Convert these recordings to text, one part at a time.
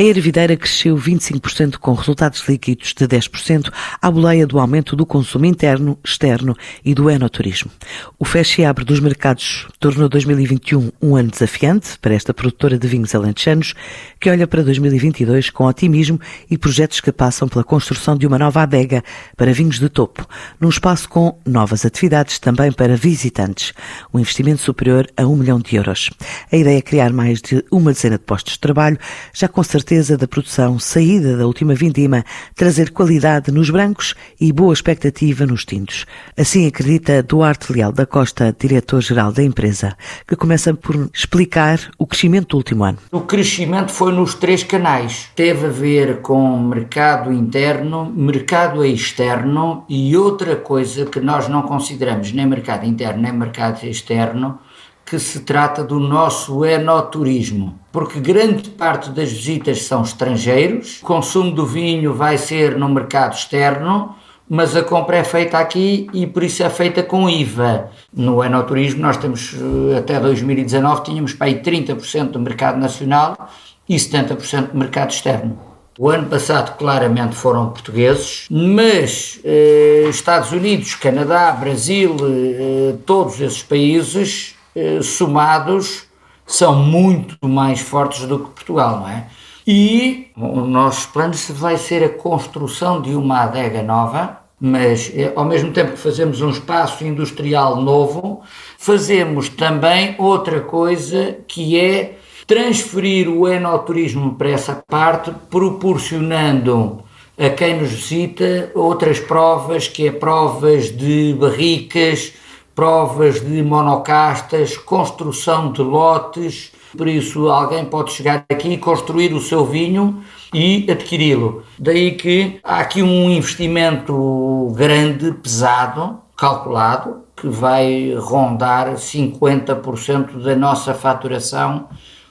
A Ervideira cresceu 25% com resultados líquidos de 10% à boleia do aumento do consumo interno, externo e do enoturismo. O feche e abre dos mercados tornou 2021 um ano desafiante para esta produtora de vinhos alentejanos, que olha para 2022 com otimismo e projetos que passam pela construção de uma nova adega para vinhos de topo, num espaço com novas atividades também para visitantes. Um investimento superior a um milhão de euros. A ideia é criar mais de uma dezena de postos de trabalho, já com certeza certeza da produção, saída da última vindima, trazer qualidade nos brancos e boa expectativa nos tintos. Assim acredita Duarte Leal da Costa, diretor-geral da empresa, que começa por explicar o crescimento do último ano. O crescimento foi nos três canais. Teve a ver com mercado interno, mercado externo e outra coisa que nós não consideramos nem mercado interno nem mercado externo que se trata do nosso enoturismo, porque grande parte das visitas são estrangeiros, o consumo do vinho vai ser no mercado externo, mas a compra é feita aqui e por isso é feita com IVA. No enoturismo nós temos, eh, até 2019, tínhamos para aí 30% do mercado nacional e 70% do mercado externo. O ano passado, claramente, foram portugueses, mas eh, Estados Unidos, Canadá, Brasil, eh, todos esses países eh, somados são muito mais fortes do que Portugal, não é? E o nosso plano vai ser a construção de uma adega nova, mas eh, ao mesmo tempo que fazemos um espaço industrial novo, fazemos também outra coisa que é transferir o enoturismo para essa parte, proporcionando a quem nos visita outras provas, que é provas de barricas, provas de monocastas, construção de lotes. Por isso, alguém pode chegar aqui, construir o seu vinho e adquiri-lo. Daí que há aqui um investimento grande, pesado, calculado, que vai rondar 50% da nossa faturação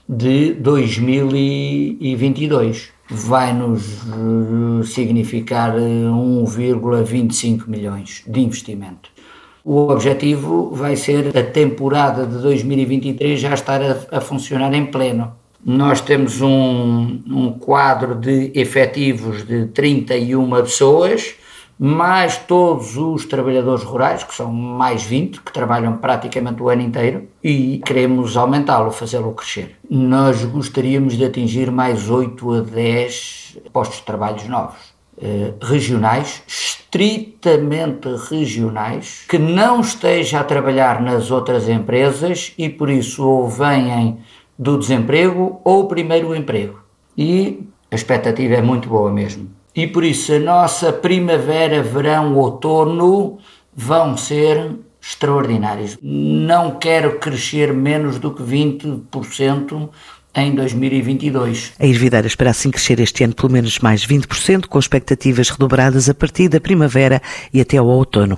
de 2022. Vai nos eh, significar 1,25 milhões de investimento. O objetivo vai ser a temporada de 2023 já estar a, a funcionar em pleno. Nós temos um, um quadro de efetivos de 31 pessoas, mais todos os trabalhadores rurais, que são mais 20, que trabalham praticamente o ano inteiro, e queremos aumentá-lo, fazê-lo crescer. Nós gostaríamos de atingir mais 8 a 10 postos de trabalho novos. Eh, regionais, estritamente regionais, que não esteja a trabalhar nas outras empresas e por isso ou vêm do desemprego ou primeiro emprego. E a expectativa é muito boa mesmo. E por isso a nossa primavera, verão, outono vão ser extraordinários. Não quero crescer menos do que 20% em 2022. A Ervideira espera assim crescer este ano pelo menos mais 20%, com expectativas redobradas a partir da primavera e até ao outono.